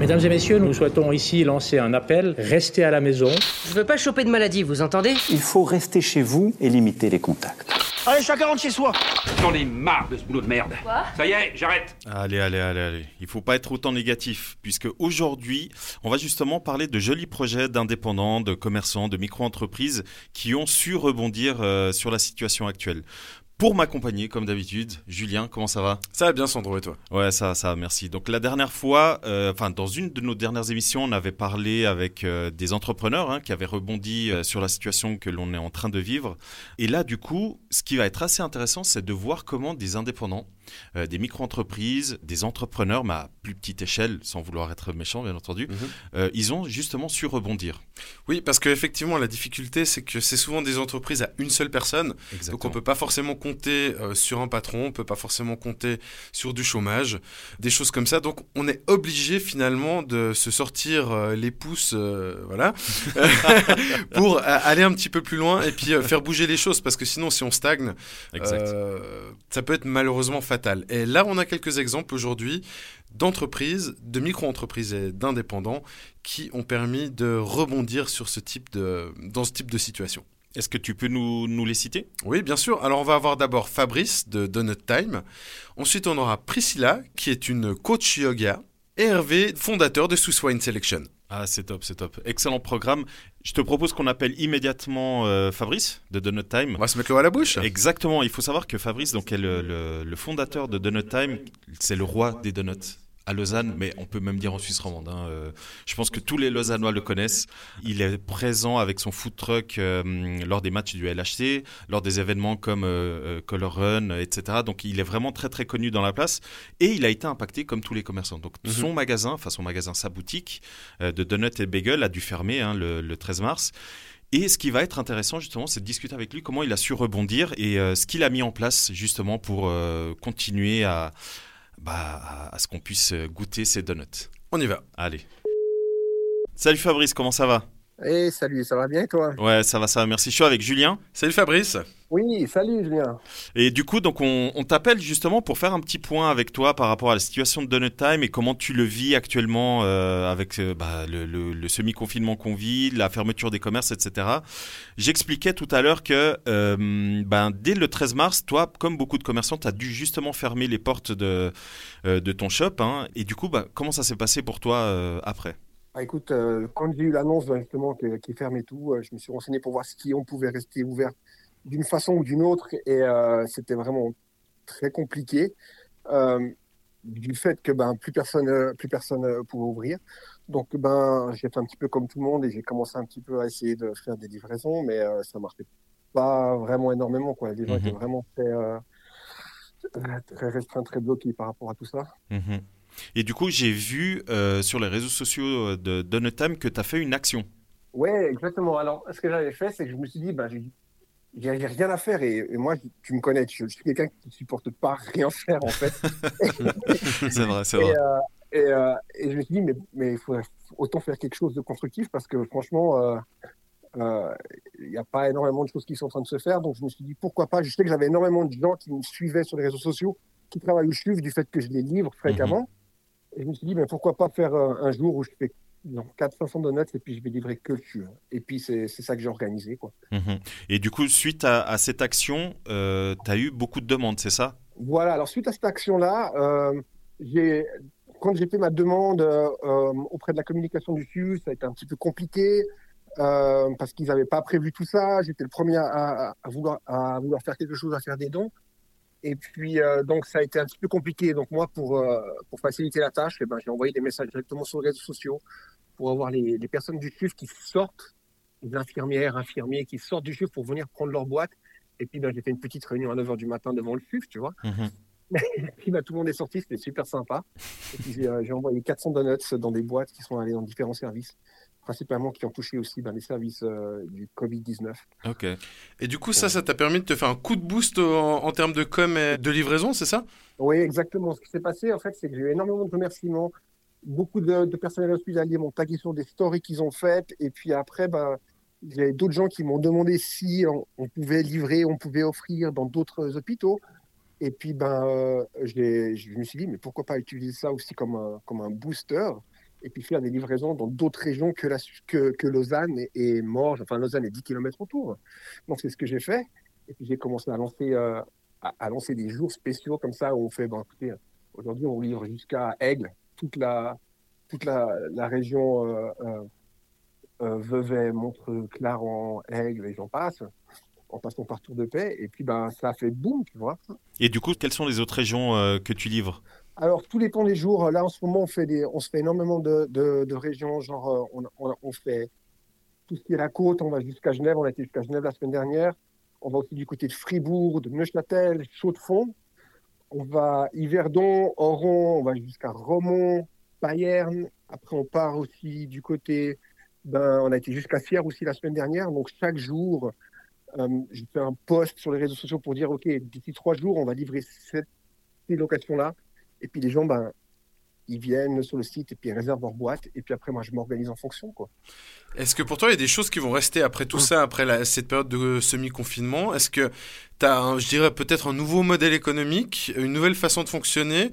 Mesdames et messieurs, nous souhaitons ici lancer un appel. Restez à la maison. Je veux pas choper de maladie, vous entendez? Il faut rester chez vous et limiter les contacts. Allez, chacun rentre chez soi J'en ai marre de ce boulot de merde. Quoi? Ça y est, j'arrête. Allez, allez, allez, allez. Il faut pas être autant négatif, puisque aujourd'hui, on va justement parler de jolis projets d'indépendants, de commerçants, de micro-entreprises qui ont su rebondir euh, sur la situation actuelle. Pour m'accompagner, comme d'habitude, Julien, comment ça va? Ça va bien, Sandro, et toi? Ouais, ça, ça, merci. Donc la dernière fois, euh, enfin dans une de nos dernières émissions, on avait parlé avec euh, des entrepreneurs hein, qui avaient rebondi euh, sur la situation que l'on est en train de vivre. Et là, du coup, ce qui va être assez intéressant, c'est de voir comment des indépendants, euh, des micro-entreprises, des entrepreneurs, mais à plus petite échelle, sans vouloir être méchant, bien entendu, Mhm. euh, ils ont justement su rebondir. Oui, parce qu'effectivement, la difficulté, c'est que c'est souvent des entreprises à une seule personne. Donc, on peut pas forcément compter euh, sur un patron, on peut pas forcément compter sur du chômage, des choses comme ça. Donc, on est obligé finalement de se sortir les pouces, voilà, pour aller un petit peu plus loin et puis faire bouger les choses. Parce que sinon, si on stagne, ça peut être malheureusement Et là, on a quelques exemples aujourd'hui d'entreprises, de micro-entreprises et d'indépendants qui ont permis de rebondir sur ce type de, dans ce type de situation. Est-ce que tu peux nous, nous les citer? Oui, bien sûr. Alors, on va avoir d'abord Fabrice de Donut Time. Ensuite, on aura Priscilla, qui est une coach yoga. Et Hervé, fondateur de Swiss Wine Selection. Ah, c'est top, c'est top. Excellent programme. Je te propose qu'on appelle immédiatement euh, Fabrice de Donut Time. On va se mettre l'eau à la bouche. Exactement, il faut savoir que Fabrice donc, est le, le- le fondateur de Donut Time, c'est le roi des donuts à Lausanne, mais on peut même dire en Suisse romande. hein. Euh, je pense que tous les Lausannois le connaissent. Il est présent avec son food truck euh, lors des matchs du LHC, lors des événements comme euh, Color Run, etc. Donc il est vraiment très très connu dans la place et il a été impacté comme tous les commerçants. Donc Mhm. son magasin, enfin son magasin, sa boutique euh, de donuts et bagel a dû fermer hein, le, le 13 mars. Et ce qui va être intéressant justement, c'est de discuter avec lui comment il a su rebondir et euh, ce qu'il a mis en place justement pour euh, continuer à, bah, à, à ce qu'on puisse goûter ces donuts. On y va. Allez. Salut Fabrice, comment ça va? Eh salut, ça va bien et toi? Ouais, ça va, ça va, merci. Je suis avec Julien. Salut Fabrice. Oui, salut Julien. Et du coup, donc on, on t'appelle justement pour faire un petit point avec toi par rapport à la situation de Donut Time et comment tu le vis actuellement euh, avec euh, bah, le, le- le semi-confinement qu'on vit, la fermeture des commerces, etc. J'expliquais tout à l'heure que euh, ben, dès le 13 mars, toi, comme beaucoup de commerçants, tu as dû justement fermer les portes de, de ton shop. hein. et du coup, bah, comment ça s'est passé pour toi après? Ah, écoute, euh, quand j'ai eu l'annonce ben, justement que- qu'il ferme et tout, euh, je me suis renseigné pour voir si on pouvait rester ouvert d'une façon ou d'une autre et euh, c'était vraiment très compliqué du fait que ben plus personne plus personne pouvait ouvrir. Donc ben j'ai fait un petit peu comme tout le monde et j'ai commencé un petit peu à essayer de faire des livraisons, mais ça marchait pas vraiment énormément quoi. Les gens Mhm. étaient vraiment très très restreints, très bloqués par rapport à tout ça. Mhm. Et du coup, j'ai vu euh, sur les réseaux sociaux de Donut Time que tu as fait une action. Ouais, exactement. Alors, ce que j'avais fait, c'est que je me suis dit, ben, j'ai rien à faire. Et, et moi, tu me connais, je, je suis quelqu'un qui ne supporte pas rien faire, en fait. c'est vrai, c'est vrai. euh, et, euh, et je me suis dit, mais mais il faut autant faire quelque chose de constructif parce que franchement, euh, euh, il n'y a pas énormément de choses qui sont en train de se faire. Donc, je me suis dit, pourquoi pas? Je sais que j'avais énormément de gens qui me suivaient sur les réseaux sociaux, qui travaillent au CHUV du fait que je les livre fréquemment. Et je me suis dit, mais pourquoi pas faire euh, un jour où je fais 400-500 donuts et puis je vais livrer que le CHUV. Et puis, c'est ça que j'ai organisé, quoi. Mhm. Et du coup, suite à, à cette action, euh, tu as eu beaucoup de demandes, c'est ça? Voilà, alors suite à cette action-là, euh, quand j'ai fait ma demande euh, auprès de la communication du CHU, ça a été un petit peu compliqué parce qu'ils n'avaient pas prévu tout ça. J'étais le premier à vouloir, à vouloir faire quelque chose, à faire des dons. Et puis, euh, donc, ça a été un petit peu compliqué. Donc, moi, pour, euh, pour faciliter la tâche, eh ben, j'ai envoyé des messages directement sur les réseaux sociaux pour avoir les, les personnes du CHU qui sortent, les infirmières, infirmiers qui sortent du CHU pour venir prendre leur boîte. Et puis, ben, j'ai fait une petite réunion à 9h du matin devant le CHU, tu vois. Et puis bah, tout le monde est sorti, c'était super sympa. Et puis j'ai euh, j'ai envoyé 400 donuts dans des boîtes qui sont allées dans différents services, principalement qui ont touché aussi ben, les services euh, du Covid-19. Ok. Et du coup, ça, ça t'a permis de te faire un coup de boost en, en termes de com et de livraison, c'est ça? Oui, exactement. Ce qui s'est passé, en fait, c'est que j'ai eu énormément de remerciements. Beaucoup de, de personnels hospitaliers m'ont tagué sur des stories qu'ils ont faites. Et puis après, y a d'autres gens qui m'ont demandé si on, on pouvait livrer, on pouvait offrir dans d'autres hôpitaux. Et puis, ben, je me suis dit, mais pourquoi pas utiliser ça aussi comme un, comme un booster? Et puis faire des livraisons dans d'autres régions que, la, que, que Lausanne et, Morges. Enfin, Lausanne est 10 km autour. Donc, c'est ce que j'ai fait. Et puis, j'ai commencé à lancer, à, à, lancer des jours spéciaux comme ça où on fait, écoutez, aujourd'hui, on livre jusqu'à Aigle, toute la, toute la région euh, euh, euh, Vevey, Montreux, Clarence, Aigle et j'en passe, en passant par Tour de Paix. Et puis, ben, ça a fait boum, tu vois. Et du coup, quelles sont les autres régions euh, que tu livres? Alors, les temps des jours, là, en ce moment, on, fait des, on se fait énormément de, de, de régions. Genre, euh, on, on, on, fait tout ce qui est la côte, on va jusqu'à Genève. On a été jusqu'à Genève la semaine dernière. On va aussi du côté de Fribourg, de Neuchâtel, Chaux-de-Fonds. On va Yverdon, Oron, on va jusqu'à Romont, Payerne. Après, on part aussi du côté. Ben, on a été jusqu'à Sierre aussi la semaine dernière. Donc, chaque jour, euh, je fais un post sur les réseaux sociaux pour dire OK, d'ici trois jours, on va livrer cette, ces locations-là. Et puis, les gens, ben, ils viennent sur le site et puis ils réservent leur boîte. Et puis après, moi, je m'organise en fonction. quoi. Est-ce que pour toi, il y a des choses qui vont rester après tout ça, après la, cette période de semi-confinement? Est-ce que tu as, je dirais, peut-être un nouveau modèle économique, une nouvelle façon de fonctionner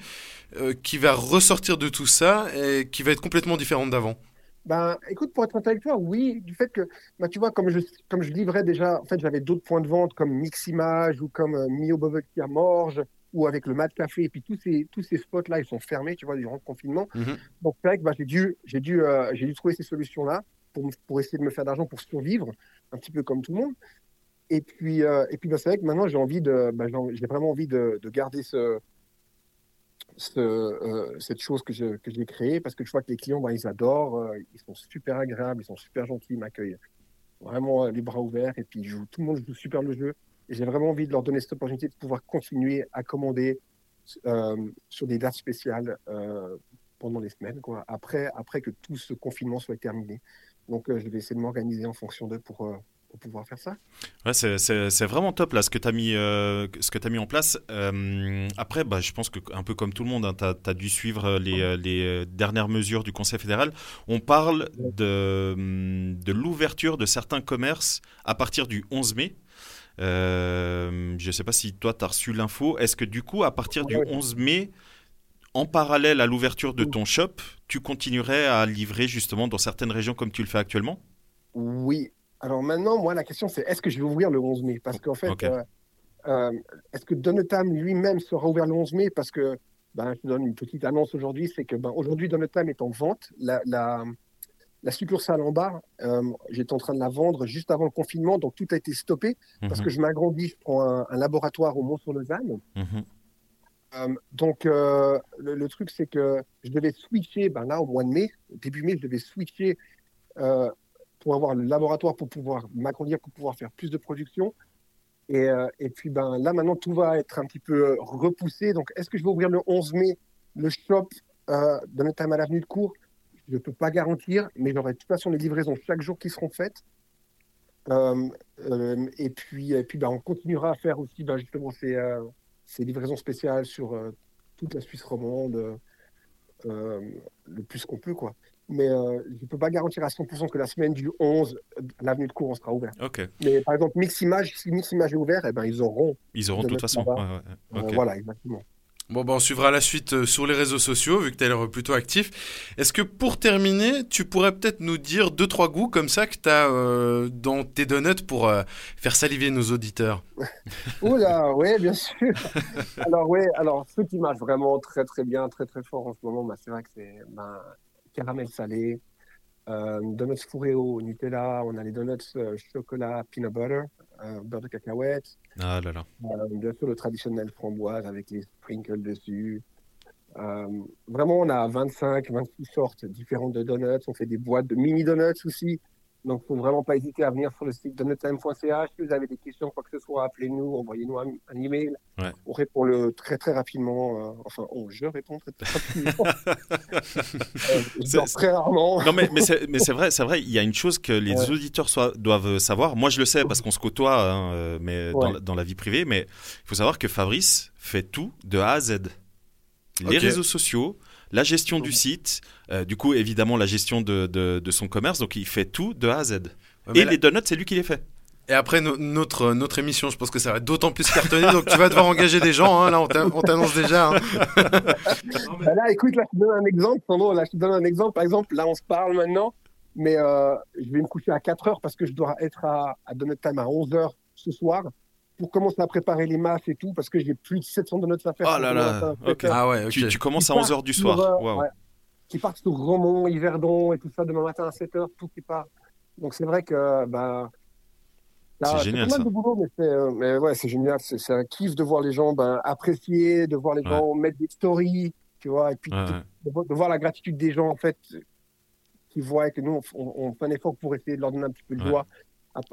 euh, qui va ressortir de tout ça et qui va être complètement différente d'avant? Ben, écoute, pour être honnête avec toi, oui, du fait que, ben, tu vois, comme je, comme je livrais déjà, en fait, j'avais d'autres points de vente comme Miximage ou comme euh, Mio Bubble à Morges ou avec le Mad Café, et puis tous ces, tous ces spots-là, ils sont fermés, tu vois, durant le confinement. Mhm. Donc, c'est vrai que ben, j'ai dû, j'ai dû, euh, j'ai dû trouver ces solutions-là pour, pour essayer de me faire d'argent pour survivre, un petit peu comme tout le monde. Et puis, euh, et puis ben, c'est vrai que maintenant, j'ai envie de, ben, j'ai vraiment envie de, de garder ce, ce, euh, cette chose que je- que j'ai créée parce que je vois que les clients, ils adorent, euh, ils sont super agréables, ils sont super gentils, ils m'accueillent vraiment les bras ouverts et puis ils jouent, tout le monde joue super le jeu. J'ai vraiment envie de leur donner cette opportunité de pouvoir continuer à commander euh, sur des dates spéciales euh, pendant les semaines, quoi, après, après que tout ce confinement soit terminé. Donc, euh, je vais essayer de m'organiser en fonction d'eux pour, pouvoir faire ça. C'est- vraiment top là ce que tu as mis, mis en place. Après, bah, je pense que un peu comme tout le monde, tu as, dû suivre les, dernières mesures du Conseil fédéral. On parle de, hum, de l'ouverture de certains commerces à partir du 11 mai. Euh, je ne sais pas si toi tu as reçu l'info. Est-ce que du coup, à partir du Ouais. 11 mai, en parallèle à l'ouverture de ton shop, tu continuerais à livrer justement dans certaines régions comme tu le fais actuellement? Oui. Alors maintenant, moi, la question, c'est est-ce que je vais ouvrir le 11 mai? Parce qu'en fait, euh, euh, est-ce que Donetam lui-même sera ouvert le 11 mai? Parce que, ben, je te donne une petite annonce aujourd'hui, c'est que ben, aujourd'hui, est en vente. La, la, la succursale en bas, euh, j'étais en train de la vendre juste avant le confinement, donc tout a été stoppé parce Mhm, que je m'agrandis, je prends un, un laboratoire au Mont-sur-Lausanne. Euh, donc, euh, le, le truc, c'est que je devais switcher, ben là, au mois de mai, début mai, je devais switcher pour avoir le laboratoire pour pouvoir m'agrandir, pour pouvoir faire plus de production. Et, euh, et puis, ben là, maintenant, tout va être un petit peu repoussé. Donc, est-ce que je vais ouvrir le 11 mai le shop euh, de notre à l'avenue de Cours Je ne peux pas garantir, mais j'aurai de toute façon les livraisons chaque jour qui seront faites. Euh, euh, et puis, et puis ben, on continuera à faire aussi ben, justement ces, euh, ces livraisons spéciales sur toute la Suisse romande le plus qu'on peut. quoi. Mais je ne peux pas garantir à 100% que la semaine du 11, euh, l'avenue de cours, on sera ouvert. Ok. Mais par exemple, Miximage, si Miximage est ouvert, eh ben, ils auront. Ils auront de toute façon. ouais, ouais, voilà, exactement. Bon, bah, on suivra la suite euh, sur les réseaux sociaux, vu que tu as l'air plutôt actif. Est-ce que pour terminer, tu pourrais peut-être nous dire deux, trois goûts comme ça que tu as dans tes donuts pour euh, faire saliver nos auditeurs? Oula, oui, bien sûr. alors, oui, alors, ceux qui marchent vraiment très, très bien, très, très fort en ce moment, bah, c'est vrai que c'est ben, caramel salé, euh, donuts fourrés au Nutella, on a les donuts euh, chocolat peanut butter, euh, beurre de cacahuète, Ah là là. euh, bien sûr le traditionnel framboise avec les sprinkles dessus. Euh, vraiment, on a 25, 26 sortes différentes de donuts. On fait des boîtes de mini donuts aussi. Donc, faut vraiment pas hésiter à venir sur le site donuttime.ch. Si vous avez des questions, quoi que ce soit, appelez-nous, envoyez-nous un, un email. Ouais. On répond le très très rapidement. euh, enfin, oh, je réponds très très rapidement. Euh, très rarement. Non mais, mais c'est vrai, c'est vrai. Il y a une chose que les Ouais. auditeurs soient- doivent savoir. Moi, je le sais parce qu'on se côtoie, hein, euh, mais dans, Ouais. la- dans la vie privée. Mais il faut savoir que Fabrice fait tout de A à Z. Les réseaux sociaux, la gestion du site, euh, du coup évidemment la gestion de, de, de son commerce. Donc il fait tout de A à Z. Ouais, Et là- les donuts, c'est lui qui les fait. Et après notre, notre émission, je pense que ça va être d'autant plus cartonné, donc tu vas devoir engager des gens, hein, là on t'annonce déjà. Hein. Bah là, écoute, là je te donne un exemple, Sandro, là je te donne un exemple, par exemple, là on se parle maintenant, mais euh, je vais me coucher à 4 heures parce que je dois être à, à Donut Time à 11 heures ce soir pour commencer à préparer les masses et tout, parce que j'ai plus de 700 donuts à faire. Oh là là, ah ouais, tu, tu, commences à 11 heures du soir. Euh, wow. Qui partent sur Romont, Yverdon et tout ça demain matin à 7 heures, tout qui part. Donc c'est vrai que bah, c'est génial ça. De boulot, mais, euh, mais ouais, c'est génial. C'est un kiff de voir les gens ben, apprécier, de voir les gens mettre des stories, tu vois, et puis de, voir la gratitude des gens en fait qui voient que nous on, on, fait un effort pour essayer de leur donner un petit peu de joie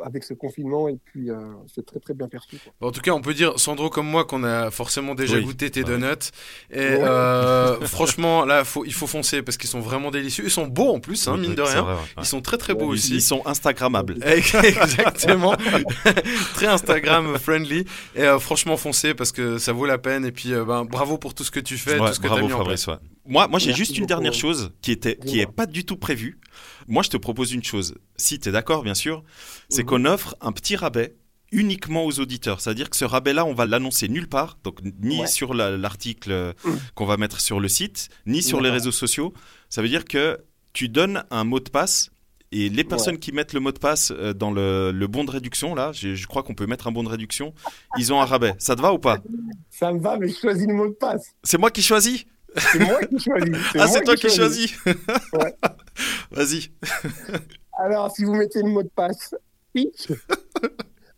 avec ce confinement et puis euh, c'est très très bien perçu. En tout cas, on peut dire Sandro comme moi qu'on a forcément déjà goûté tes donuts et euh, franchement là, faut, il faut foncer parce qu'ils sont vraiment délicieux. Ils sont beaux en plus, hein, mine de rien. Ils sont très très beaux aussi. Ils sont instagrammables. Exactement, très Instagram friendly et euh, franchement foncez parce que ça vaut la peine et puis ben, bravo pour tout ce que tu fais, tout ce que tu as mis en place. Moi, moi j'ai juste une dernière chose qui était qui est pas du tout prévue. Moi, je te propose une chose. Si tu es d'accord, bien sûr, c'est mhm. qu'on offre un petit rabais uniquement aux auditeurs. C'est-à-dire que ce rabais-là, on va l'annoncer nulle part, donc ni sur l'article mhm. qu'on va mettre sur le site, ni sur les réseaux sociaux. Ça veut dire que tu donnes un mot de passe et les personnes qui mettent le mot de passe euh, dans le, bon de réduction, là, je, crois qu'on peut mettre un bon de réduction, ils ont un rabais. Ça te va ou pas? Ça me va, mais je choisis le mot de passe. C'est moi qui choisis? C'est moi qui choisis. Ah, c'est toi qui, choisis. Ouais. Vas-y. Alors, si vous mettez le mot de passe pitch,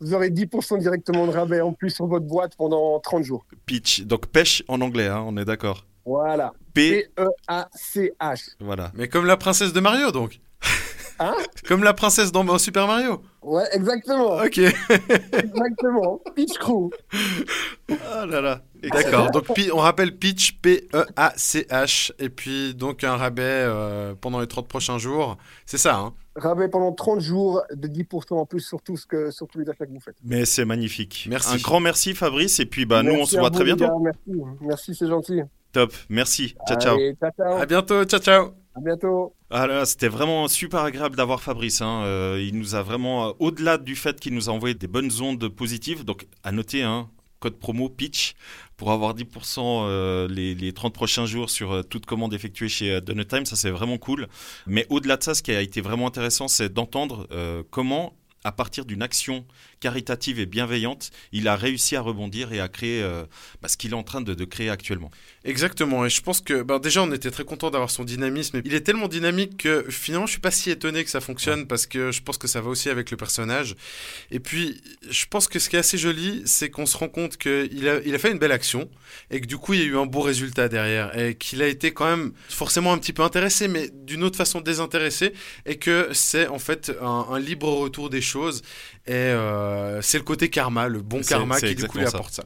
vous aurez 10% directement de rabais en plus sur votre boîte pendant 30 jours. Pitch, donc pêche en anglais, hein, on est d'accord. Voilà. P-E-A-C-H. Voilà. Mais comme la princesse de Mario, donc. Hein Comme la princesse dans Super Mario. Ouais, exactement. Ok. exactement. Peach Crew. Ah là là. D'accord. Donc on rappelle Peach P-E-A-C-H et puis donc un rabais euh, pendant les 30 prochains jours. C'est ça, hein Rabais pendant 30 jours de 10% en plus sur tout ce que sur tous les achats que vous faites. Mais c'est magnifique. Merci. Un grand merci Fabrice et puis bah nous on se voit très bientôt. merci. Merci, c'est gentil. Top. Merci. Ciao ciao. ciao, ciao. À bientôt. Ciao ciao. À bientôt. Ah c'était vraiment super agréable d'avoir Fabrice. Hein. Euh, il nous a vraiment, euh, au-delà du fait qu'il nous a envoyé des bonnes ondes positives, donc à noter, hein, code promo pitch pour avoir 10% euh, les, 30 prochains jours sur toute commande effectuée chez Donut Time, ça c'est vraiment cool. Mais au-delà de ça, ce qui a été vraiment intéressant, c'est d'entendre comment à partir d'une action caritative et bienveillante, il a réussi à rebondir et à créer euh, bah, ce qu'il est en train de, créer actuellement. Exactement, et je pense que ben, déjà on était très content d'avoir son dynamisme. Il est tellement dynamique que finalement je suis pas si étonné que ça fonctionne parce que je pense que ça va aussi avec le personnage. Et puis je pense que ce qui est assez joli, c'est qu'on se rend compte qu'il a, il a fait une belle action et que du coup il y a eu un beau résultat derrière et qu'il a été quand même forcément un petit peu intéressé, mais d'une autre façon désintéressé et que c'est en fait un, un libre retour des choses choses. Et euh, c'est le côté karma, le bon karma qui du coup lui apporte ça.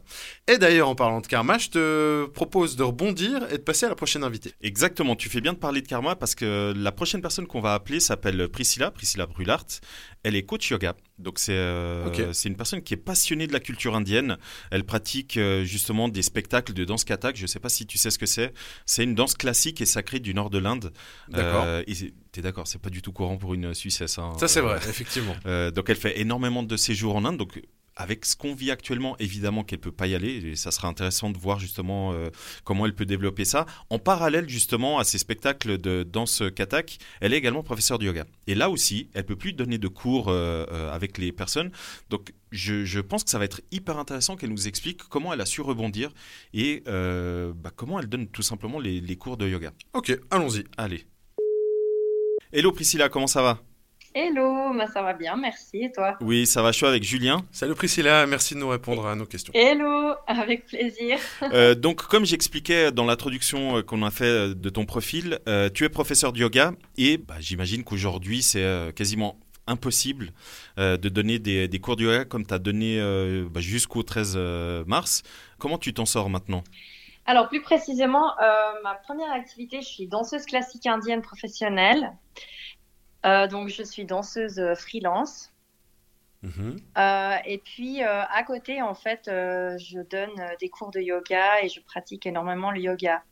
Et d'ailleurs, en parlant de karma, je te propose de rebondir et de passer à la prochaine invitée. Exactement, tu fais bien de parler de karma parce que la prochaine personne qu'on va appeler s'appelle Priscilla, Priscilla Brulart. Elle est coach yoga. Donc c'est euh, c'est une personne qui est passionnée de la culture indienne. Elle pratique euh, justement des spectacles de danse kathak. Je ne sais pas si tu sais ce que c'est. C'est une danse classique et sacrée du nord de l'Inde. D'accord. Euh, T'es d'accord, c'est pas du tout courant pour une Suissesse. Hein. Ça c'est vrai, effectivement. donc elle fait énormément de séjours en Inde. Donc avec ce qu'on vit actuellement, évidemment qu'elle peut pas y aller. Et ça sera intéressant de voir justement euh, comment elle peut développer ça. En parallèle justement à ces spectacles de danse katak, elle est également professeure de yoga. Et là aussi, elle peut plus donner de cours euh, euh, avec les personnes. Donc je, pense que ça va être hyper intéressant qu'elle nous explique comment elle a su rebondir et bah, comment elle donne tout simplement les, les cours de yoga. Ok, allons-y. Allez. Hello Priscilla, comment ça va? Hello, bah, ça va bien, merci. Et toi? Oui, ça va chaud avec Julien. Salut Priscilla, merci de nous répondre à nos questions. Hello, avec plaisir. Euh, donc, comme j'expliquais dans l'introduction euh, qu'on a fait euh, de ton profil, tu es professeur de yoga et bah, j'imagine qu'aujourd'hui c'est quasiment impossible de donner des, cours de yoga comme tu as donné bah, jusqu'au 13 mars. Comment tu t'en sors maintenant? Alors plus précisément, ma première activité, je suis danseuse classique indienne professionnelle. Euh, donc, je suis danseuse euh, freelance. Mhm. Euh, et puis euh, à côté, en fait, je donne des cours de yoga et je pratique énormément le yoga.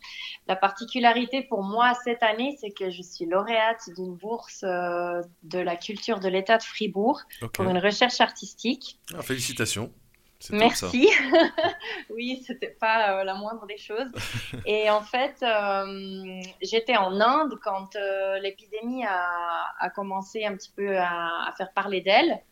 La particularité pour moi cette année, c'est que je suis lauréate d'une bourse de la culture de l'État de Fribourg pour une recherche artistique. Ah, félicitations. Merci. oui, c'était pas la moindre des choses. Et en fait, j'étais en Inde quand l'épidémie a, a, commencé un petit peu à, à faire parler d'elle.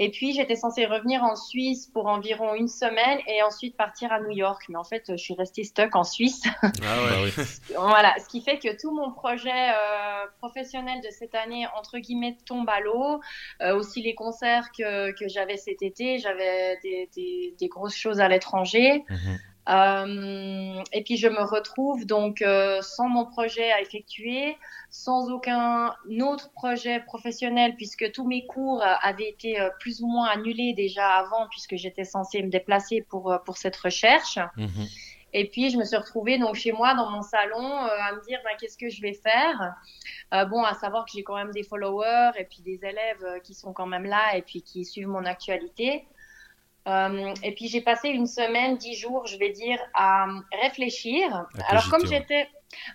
Et puis, j'étais censée revenir en Suisse pour environ une semaine et ensuite partir à New York. Mais en fait, je suis restée stuck en Suisse. Ah ouais. Bah voilà. Ce qui fait que tout mon projet euh, professionnel de cette année, entre guillemets, tombe à l'eau. Euh, aussi les concerts que, que j'avais cet été. J'avais des, des, des, grosses choses à l'étranger. Mhm. Euh, et puis je me retrouve donc euh, sans mon projet à effectuer, sans aucun autre projet professionnel puisque tous mes cours avaient été euh, plus ou moins annulés déjà avant puisque j'étais censée me déplacer pour pour cette recherche. Mhm. Et puis je me suis retrouvée donc chez moi dans mon salon à me dire ben, qu'est-ce que je vais faire? bon, à savoir que j'ai quand même des followers et puis des élèves qui sont quand même là et puis qui suivent mon actualité. Euh, et puis j'ai passé une semaine, dix jours, je vais dire, à réfléchir. Alors comme j'étais,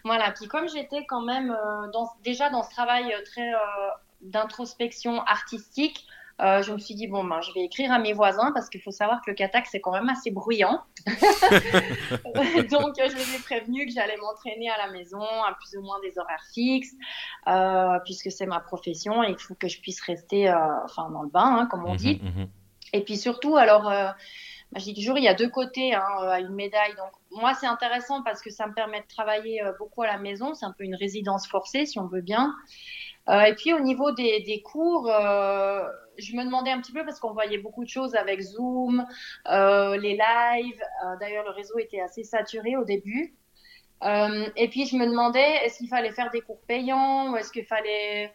voilà, puis comme j'étais quand même euh, dans, déjà dans ce travail très euh, d'introspection artistique, je me suis dit bon ben je vais écrire à mes voisins parce qu'il faut savoir que le Katak c'est quand même assez bruyant. Donc je les ai prévenus que j'allais m'entraîner à la maison à plus ou moins des horaires fixes puisque c'est ma profession et il faut que je puisse rester enfin dans le bain hein, comme on mmh dit. Mmh et puis surtout, alors, euh, bah, je dis toujours, il y a deux côtés hein, à une médaille. Donc, moi, c'est intéressant parce que ça me permet de travailler euh, beaucoup à la maison. C'est un peu une résidence forcée, si on veut bien. Euh, et puis, au niveau des, des cours, euh, je me demandais un petit peu parce qu'on voyait beaucoup de choses avec Zoom, euh, les lives. D'ailleurs, le réseau était assez saturé au début. et puis, je me demandais, est-ce qu'il fallait faire des cours payants ou est-ce qu'il fallait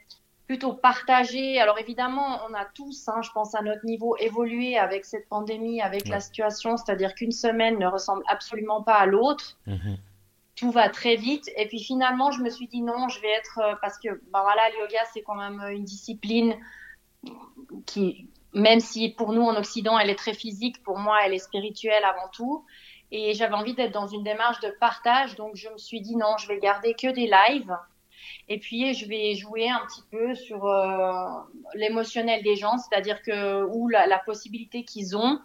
plutôt partager. Alors évidemment, on a tous, hein, je pense à notre niveau, évolué avec cette pandémie, avec la situation, c'est-à-dire qu'une semaine ne ressemble absolument pas à l'autre. Mhm. Tout va très vite. Et puis finalement, je me suis dit non, je vais être euh, parce que ben voilà, le yoga c'est quand même une discipline qui, même si pour nous en Occident elle est très physique, pour moi elle est spirituelle avant tout. Et j'avais envie d'être dans une démarche de partage, donc je me suis dit non, je vais garder que des lives et puis, je vais jouer un petit peu sur euh, l'émotionnel des gens, c'est-à-dire que ou la, la possibilité qu'ils ont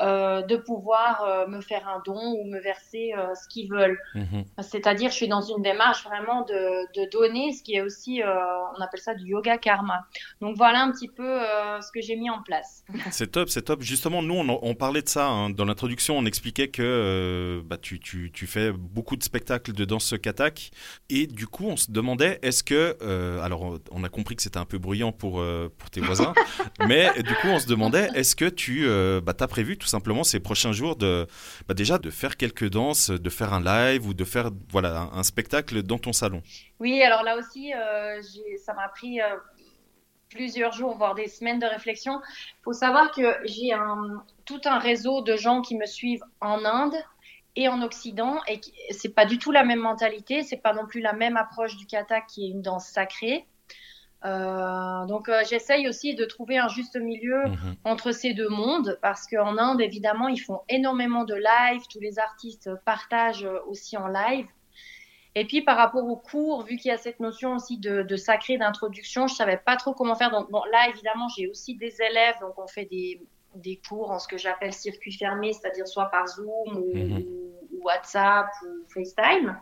euh, de pouvoir euh, me faire un don ou me verser euh, ce qu'ils veulent. Mhm. C'est-à-dire, je suis dans une démarche vraiment de, de donner, ce qui est aussi, on appelle ça du yoga karma. Donc voilà un petit peu ce que j'ai mis en place. C'est top, c'est top. Justement, nous, on, on parlait de ça hein. dans l'introduction. On expliquait que bah, tu, tu, tu, fais beaucoup de spectacles de danse katak. Et du coup, on se demandait, est-ce que... alors, on a compris que c'était un peu bruyant pour, pour tes voisins. mais du coup, on se demandait, est-ce que tu bah, as prévu tout simplement ces prochains jours bah, déjà de faire quelques danses, de faire un live ou de faire un, spectacle dans ton salon. Oui, alors là aussi, euh, ça m'a pris euh, plusieurs jours, voire des semaines de réflexion. Il faut savoir que j'ai tout un réseau de gens qui me suivent en Inde et en Occident et c'est pas du tout la même mentalité, c'est pas non plus la même approche du kata qui est une danse sacrée. Euh, donc euh, j'essaye aussi de trouver un juste milieu mhm. entre ces deux mondes parce qu'en Inde évidemment ils font énormément de live, tous les artistes partagent aussi en live. Et puis par rapport aux cours, vu qu'il y a cette notion aussi de, de sacré d'introduction, je savais pas trop comment faire. Donc bon, là évidemment j'ai aussi des élèves, donc on fait des, des cours en ce que j'appelle circuit fermé, c'est-à-dire soit par Zoom ou, mhm. ou WhatsApp ou FaceTime.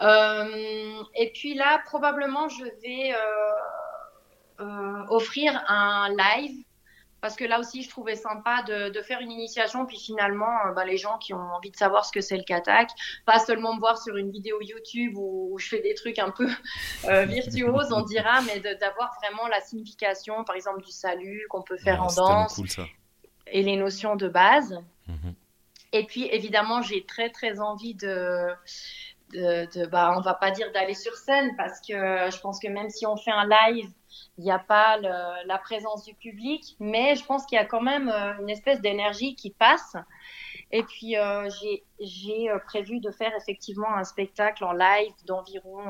Euh, et puis là, probablement, je vais euh, euh, offrir un live parce que là aussi, je trouvais sympa de, de faire une initiation, puis finalement, bah, les gens qui ont envie de savoir ce que c'est le katak, pas seulement me voir sur une vidéo YouTube où, je fais des trucs un peu euh, virtuoses, on dira, mais d'avoir vraiment la signification, par exemple, du salut qu'on peut faire en danse, et les notions de base. Mhm. Et puis, évidemment, j'ai très, très envie de de, bah, on va pas dire d'aller sur scène parce que je pense que même si on fait un live, il n'y a pas la présence du public, mais je pense qu'il y a quand même euh, une espèce d'énergie qui passe. Et puis euh, j'ai euh, prévu de faire effectivement un spectacle en live d'environ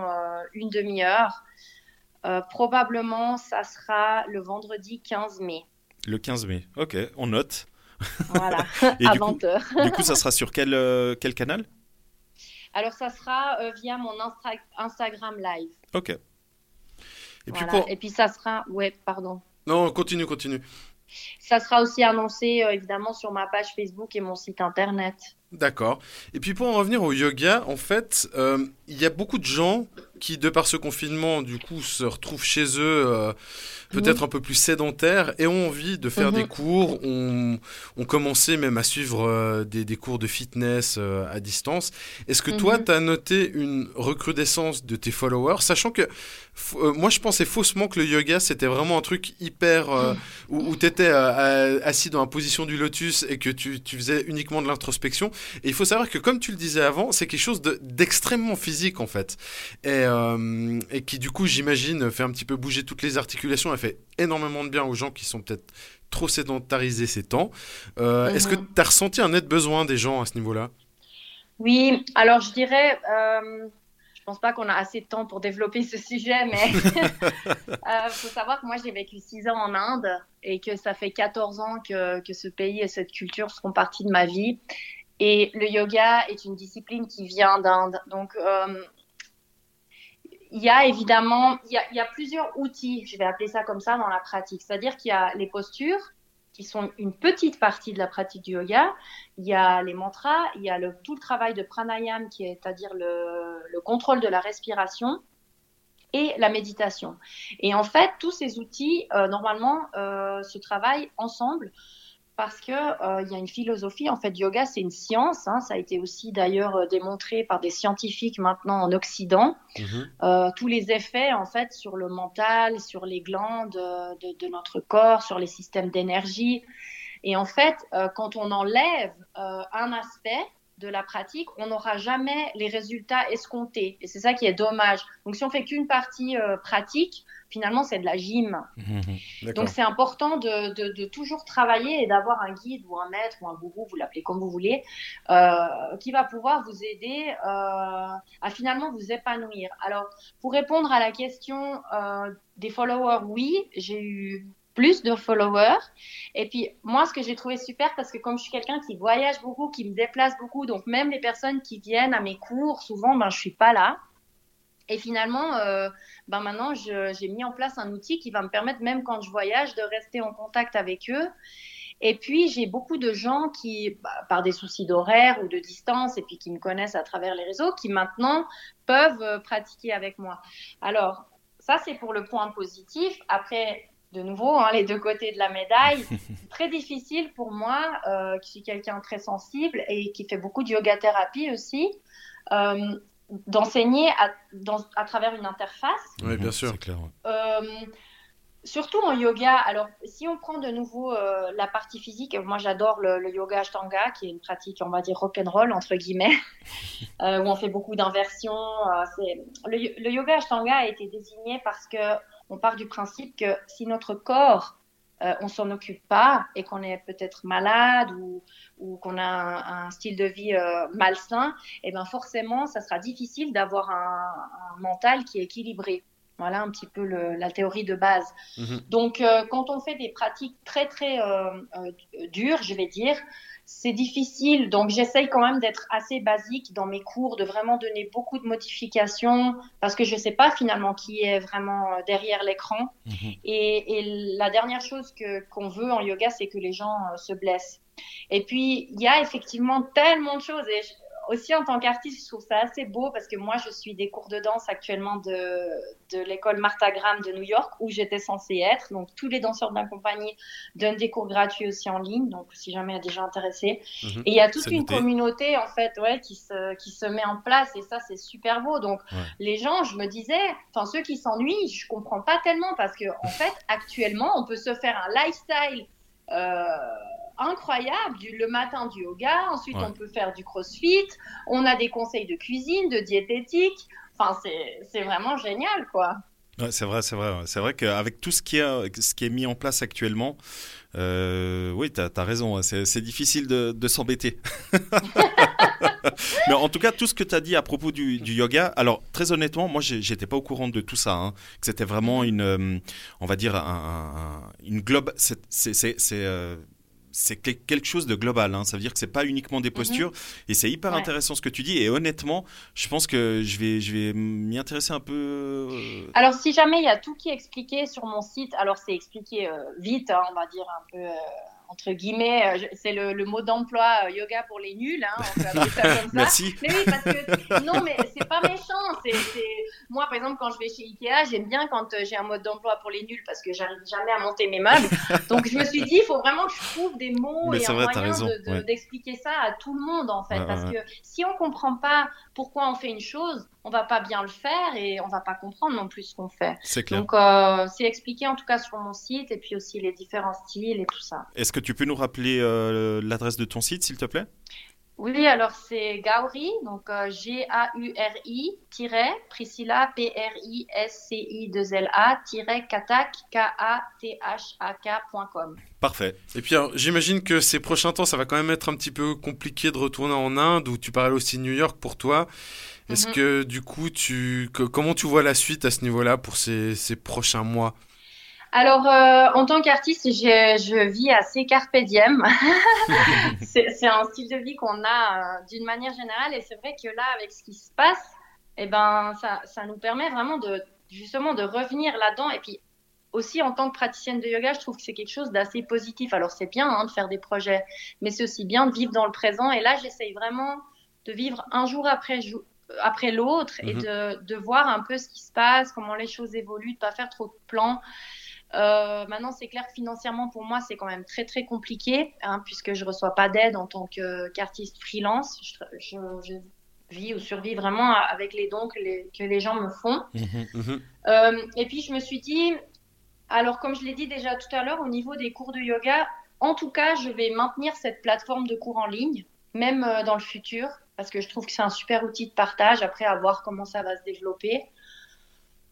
une demi-heure probablement, ça sera le vendredi 15 mai. Le 15 mai, ok, on note. Voilà, à 20h. du coup, ça sera sur quel, quel canal? Alors, ça sera via mon Instagram Live. Ok. Et puis, pour... Et puis ça sera... Ouais, pardon. Non, continue, continue. Ça sera aussi annoncé euh, évidemment sur ma page Facebook et mon site internet. D'accord. Et puis pour en revenir au yoga, en fait, euh, il y a beaucoup de gens qui, de par ce confinement, du coup, se retrouvent chez eux, euh, peut-être un peu plus sédentaires, et ont envie de faire des mhm. cours, ont, ont, commencé même à suivre des, des, cours de fitness à distance. Est-ce que toi, mhm. tu as noté une recrudescence de tes followers, sachant que euh, moi, je pensais faussement que le yoga, c'était vraiment un truc hyper. Euh, où, tu étais euh, assis dans la position du lotus et que tu, tu faisais uniquement de l'introspection. Et il faut savoir que, comme tu le disais avant, c'est quelque chose d'extrêmement physique, en fait. Et, et qui, du coup, j'imagine, fait un petit peu bouger toutes les articulations. Elle fait énormément de bien aux gens qui sont peut-être trop sédentarisés ces temps. Est-ce que mhm. tu as ressenti un net besoin des gens à ce niveau-là? Oui, alors je dirais je pense pas qu'on a assez de temps pour développer ce sujet, mais il euh, faut savoir que moi j'ai vécu 6 ans en Inde et que ça fait 14 ans que, que, ce pays et cette culture seront partie de ma vie. Et le yoga est une discipline qui vient d'Inde. Donc euh, il y a évidemment, il y a, plusieurs outils, je vais appeler ça comme ça, dans la pratique. C'est-à-dire qu'il y a les postures, qui sont une petite partie de la pratique du yoga. Il y a les mantras, il y a tout le travail de pranayam, qui est à dire le, le contrôle de la respiration et la méditation. Et en fait, tous ces outils, euh, normalement, euh, se travaillent ensemble parce que euh, il y a une philosophie. En fait, yoga, c'est une science. Hein, ça a été aussi d'ailleurs euh, démontré par des scientifiques maintenant en Occident. Mhm. Euh, tous les effets en fait sur le mental, sur les glandes de, de notre corps, sur les systèmes d'énergie. Et en fait, quand on enlève un aspect de la pratique, on n'aura jamais les résultats escomptés. Et c'est ça qui est dommage. Donc, si on fait qu'une partie pratique, finalement, c'est de la gym. Mmh, Donc, c'est important de, de, de, toujours travailler et d'avoir un guide ou un maître ou un gourou, vous l'appelez comme vous voulez, euh, qui va pouvoir vous aider euh, à finalement vous épanouir. Alors, pour répondre à la question euh, des followers, oui, j'ai eu plus de followers. Et puis moi, ce que j'ai trouvé super, parce que comme je suis quelqu'un qui voyage beaucoup, qui me déplace beaucoup, donc même les personnes qui viennent à mes cours, souvent, ben je suis pas là. Et finalement, euh, ben maintenant, j'ai mis en place un outil qui va me permettre, même quand je voyage, de rester en contact avec eux. Et puis, j'ai beaucoup de gens qui, bah, par des soucis d'horaire ou de distance, et puis qui me connaissent à travers les réseaux, qui maintenant peuvent euh, pratiquer avec moi. Alors, ça, c'est pour le point positif. Après, de nouveau, hein, les deux côtés de la médaille. très difficile pour moi, euh, qui suis quelqu'un très sensible et qui fait beaucoup de yoga thérapie aussi. Euh, d'enseigner à, à, travers une interface. Oui, bien sûr. C'est clair. Euh, surtout en yoga. Alors, si on prend de nouveau euh, la partie physique, moi j'adore le, yoga Ashtanga, qui est une pratique, on va dire rock'n'roll entre guillemets, euh, où on fait beaucoup d'inversions. le, le, yoga Ashtanga a été désigné parce que on part du principe que si notre corps euh, on s'en occupe pas et qu'on est peut-être malade ou, qu'on a un, style de vie euh, malsain, et eh ben forcément, ça sera difficile d'avoir un, mental qui est équilibré. Voilà un petit peu la théorie de base. Mhm. Donc, euh, quand on fait des pratiques très très dures, je vais dire, c'est difficile, donc j'essaye quand même d'être assez basique dans mes cours, de vraiment donner beaucoup de modifications, parce que je ne sais pas finalement qui est vraiment euh, derrière l'écran. Mhm. Et, et, la dernière chose que qu'on veut en yoga, c'est que les gens euh, se blessent. Et puis, il y a effectivement tellement de choses, et aussi en tant qu'artiste, je trouve ça assez beau parce que moi, je suis des cours de danse actuellement de, de l'école Martha Graham de New York où j'étais censée être. Donc, tous les danseurs de la compagnie donnent des cours gratuits aussi en ligne. Donc, si jamais il y a des gens intéressés. Mhm. Et il y a toute une communauté, en fait, ouais, qui se, qui se met en place et ça, c'est super beau. Donc, les gens, je me disais, enfin, ceux qui s'ennuient, je comprends pas tellement parce que, en fait, actuellement, on peut se faire un lifestyle. Euh, incroyable. Du, le matin du yoga, ensuite on peut faire du crossfit, on a des conseils de cuisine, de diététique. Enfin, c'est vraiment génial, quoi. Ouais, c'est vrai, c'est vrai. C'est vrai qu'avec tout ce qui, est, ce qui est mis en place actuellement, Euh, oui, tu as, raison, c'est difficile de, de s'embêter. Mais en tout cas, tout ce que tu as dit à propos du, yoga, alors très honnêtement, moi j'étais pas au courant de tout ça, hein, que c'était vraiment une, euh, on va dire, un, une globe. C'est euh, c'est quelque chose de global. Hein. Ça veut dire que c'est pas uniquement des mhm. postures. Et c'est hyper intéressant ce que tu dis. Et honnêtement, je pense que je vais, je vais m'y intéresser un peu. Euh. Alors, si jamais il y a tout qui est expliqué sur mon site, alors c'est expliqué euh, vite, hein, on va dire un peu. Euh, entre guillemets, c'est le, mot d'emploi yoga pour les nuls. Hein, Merci. Mais oui, parce que non, mais c'est pas méchant. Moi, par exemple, quand je vais chez Ikea, j'aime bien quand j'ai un mode d'emploi pour les nuls parce que j'arrive jamais à monter mes meubles. Donc, je me suis dit, il faut vraiment que je trouve des mots et un moyen d'expliquer ça à tout le monde, en fait. parce que si on comprend pas pourquoi on fait une chose, on va pas bien le faire et on va pas comprendre non plus ce qu'on fait. C'est clair. Donc euh, c'est expliqué en tout cas sur mon site et puis aussi les différents styles et tout ça. Est-ce que tu peux nous rappeler euh, l'adresse de ton site s'il te plaît? Oui, alors c'est Gauri, donc euh, G-A-U-R-I, Priscilla, P-R-I-S-C-I-2-L-A, Katak, K-A-T-H-A-K.com. Parfait. Et puis j'imagine que ces prochains temps, ça va quand même être un petit peu compliqué de retourner en Inde, où tu parlais aussi de New York pour toi. Est-ce mhm. que du coup, tu, comment tu vois la suite à ce niveau-là pour ces, ces prochains mois? Alors, euh, en tant qu'artiste, je, vis assez carpe diem. c'est un style de vie qu'on a euh, d'une manière générale, et c'est vrai que là, avec ce qui se passe, eh ben, ça, ça nous permet vraiment de justement de revenir là-dedans. Et puis aussi, en tant que praticienne de yoga, je trouve que c'est quelque chose d'assez positif. Alors, c'est bien hein, de faire des projets, mais c'est aussi bien de vivre dans le présent. Et là, j'essaye vraiment de vivre un jour après, après l'autre et mhm. de, de, voir un peu ce qui se passe, comment les choses évoluent, de pas faire trop de plans. Euh, maintenant, c'est clair que financièrement, pour moi, c'est quand même très très compliqué, hein, puisque je reçois pas d'aide en tant qu'artiste freelance. Je, je, vis ou survis vraiment avec les dons que les, que les gens me font. Mhm, mhm. Euh, et puis, je me suis dit, alors comme je l'ai dit déjà tout à l'heure, au niveau des cours de yoga, en tout cas, je vais maintenir cette plateforme de cours en ligne, même euh, dans le futur, parce que je trouve que c'est un super outil de partage. Après, à voir comment ça va se développer.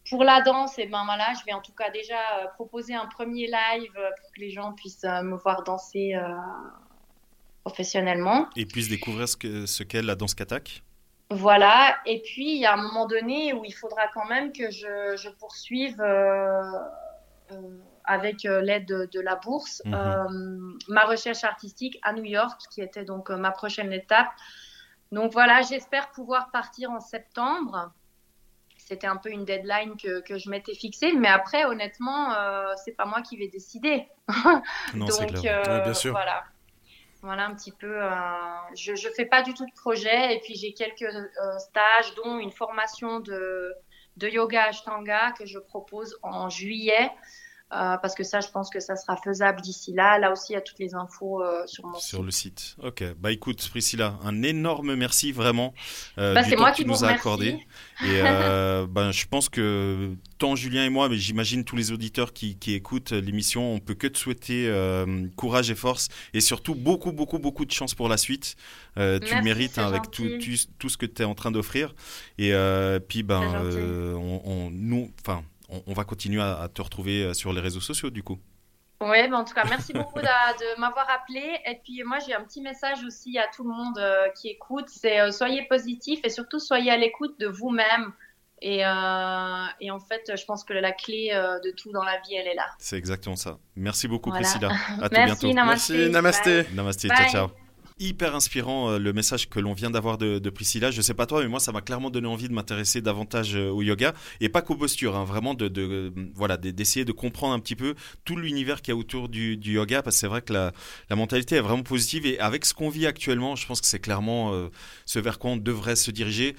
Pour la danse, et ben voilà, je vais en tout cas déjà euh, proposer un premier live euh, pour que les gens puissent euh, me voir danser professionnellement. Et puissent découvrir ce qu'est ce la danse katak Voilà, et puis il y a un moment donné où il faudra quand même que je, je poursuive avec l'aide de, la bourse mhm. ma recherche artistique à New York, qui était donc ma prochaine étape. Donc voilà, j'espère pouvoir partir en septembre c'était un peu une deadline que, que je m'étais fixée. Mais après, honnêtement, euh, c'est pas moi qui vais décider. non, Donc, euh, bien sûr. voilà. Voilà un petit peu. Euh, je ne fais pas du tout de projet. Et puis, j'ai quelques euh, stages, dont une formation de, de yoga Ashtanga que je propose en juillet. Euh, parce que ça, je pense que ça sera faisable d'ici là. Là aussi, il y a toutes les infos euh, sur mon sur le site. Ok. Bah écoute, Priscilla, un énorme merci vraiment euh, bah, du temps moi que tu nous as accordé. Et bah, je pense que tant Julien et moi, mais j'imagine tous les auditeurs qui, qui écoutent l'émission, on peut que te souhaiter courage et force, et surtout beaucoup, beaucoup, beaucoup de chance pour la suite. tu le mérites hein, avec tout, tout, ce que tu es en train d'offrir. Et puis, ben, on, on, nous, enfin on, va continuer à, te retrouver euh, sur les réseaux sociaux du coup. Oui, en tout cas, merci beaucoup de, m'avoir appelé. Et puis moi, j'ai un petit message aussi à tout le monde euh, qui écoute, c'est euh, soyez positif et surtout soyez à l'écoute de vous-même. Et, en fait, je pense que la clé de tout dans la vie, elle est là. C'est exactement ça. Merci beaucoup, Priscilla. À merci, bientôt. Merci, namasté. Namasté, ciao, ciao hyper inspirant euh, le message que l'on vient d'avoir de, Priscilla. Je sais pas toi, mais moi ça m'a clairement donné envie de m'intéresser davantage euh, au yoga et pas qu'aux postures, hein, vraiment de, voilà d'essayer de comprendre un petit peu tout l'univers qui y a autour du, yoga parce que c'est vrai que la, mentalité est vraiment positive et avec ce qu'on vit actuellement, je pense que c'est clairement euh, ce vers quoi on devrait se diriger.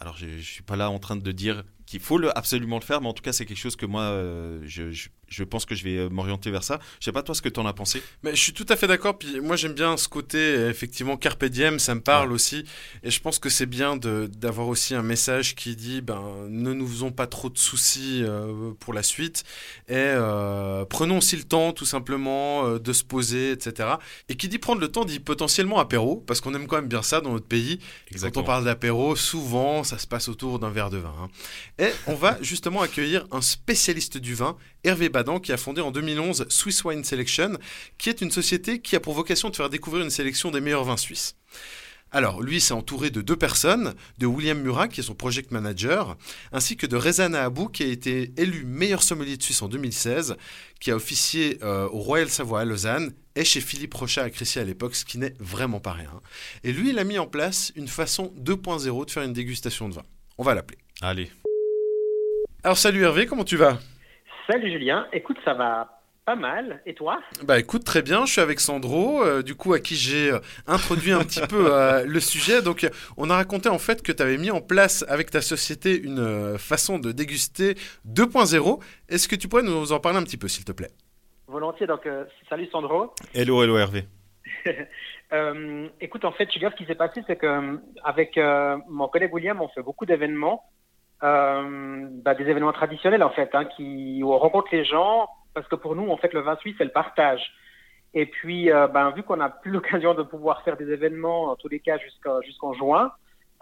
Alors je, je suis pas là en train de dire qu'il faut absolument le faire, mais en tout cas c'est quelque chose que moi je pense que je vais euh, m'orienter vers ça. Je sais pas toi ce que tu en as pensé. Mais je suis tout à fait d'accord. Puis moi j'aime bien ce côté effectivement carpe diem, ça me parle aussi. Et je pense que c'est bien d'avoir aussi un message qui dit ben ne nous faisons pas trop de soucis euh, pour la suite et euh, prenons aussi le temps tout simplement de se poser, etc. Et qui dit prendre le temps dit potentiellement apéro parce qu'on aime quand même bien ça dans notre pays. Quand on parle d'apéro, souvent ça se passe autour d'un verre de vin. Hein. Et on va justement accueillir un spécialiste du vin, Hervé Qui a fondé en 2011 Swiss Wine Selection, qui est une société qui a pour vocation de faire découvrir une sélection des meilleurs vins suisses. Alors, lui s'est entouré de deux personnes, de William Murat, qui est son project manager, ainsi que de Rezana Abou, qui a été élu meilleur sommelier de Suisse en 2016, qui a officié euh, au Royal Savoie à Lausanne, et chez Philippe Rochat à Crécy à l'époque, ce qui n'est vraiment pas rien. Et lui, il a mis en place une façon 2.0 de faire une dégustation de vin. On va l'appeler. Allez. Alors, salut Hervé, comment tu vas? Salut Julien, écoute, ça va pas mal. Et toi? Bah écoute, très bien. Je suis avec Sandro, euh, du coup à qui j'ai euh, introduit un petit peu euh, le sujet. Donc on a raconté en fait que tu avais mis en place avec ta société une façon de déguster 2.0. Est-ce que tu pourrais nous en parler un petit peu, s'il te plaît? Volontiers. Donc salut Sandro. Hello, hello Hervé. écoute, en fait, tu vois, ce qui s'est passé, c'est que avec mon collègue William, on fait beaucoup d'événements. Bah, des événements traditionnels en fait, hein, qui, où on rencontre les gens parce que pour nous, en fait, le vin suisse, c'est le partage. Et puis, euh, ben, vu qu'on n'a plus l'occasion de pouvoir faire des événements, en tous les cas jusqu'en juin,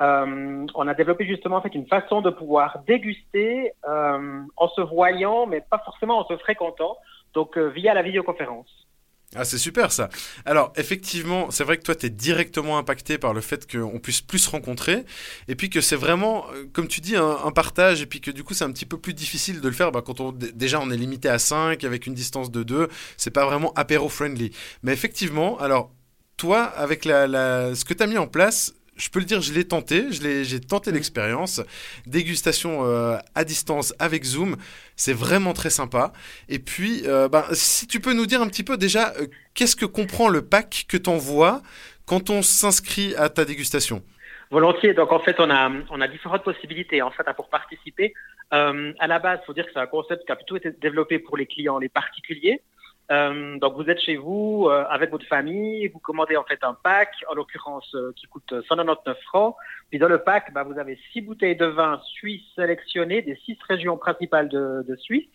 euh, on a développé justement en fait une façon de pouvoir déguster euh, en se voyant, mais pas forcément en se fréquentant, donc via la vidéoconférence. Ah, c'est super ça. Alors, effectivement, c'est vrai que toi, tu es directement impacté par le fait qu'on puisse plus se rencontrer, et puis que c'est vraiment, euh, comme tu dis, un, partage, et puis que du coup, c'est un petit peu plus difficile de le faire bah, quand on, déjà on est limité à 5 avec une distance de 2, c'est pas vraiment apéro-friendly. Mais effectivement, alors, toi, avec la, ce que tu as mis en place, je peux le dire, je l'ai tenté, j'ai tenté l'expérience. Dégustation euh, à distance avec Zoom, c'est vraiment très sympa. Et puis, euh, ben, si tu peux nous dire un petit peu déjà, euh, qu'est-ce que comprend le pack que tu envoies quand on s'inscrit à ta dégustation? Volontiers. Donc en fait, on a, on a différentes possibilités en fait pour participer. à la base, il faut dire que c'est un concept qui a plutôt été développé pour les clients, les particuliers. Euh, donc vous êtes chez vous euh, avec votre famille, vous commandez en fait un pack, en l'occurrence euh, qui coûte 199 francs. Puis dans le pack, bah, vous avez six bouteilles de vin suisse sélectionnées des six régions principales de, de Suisse.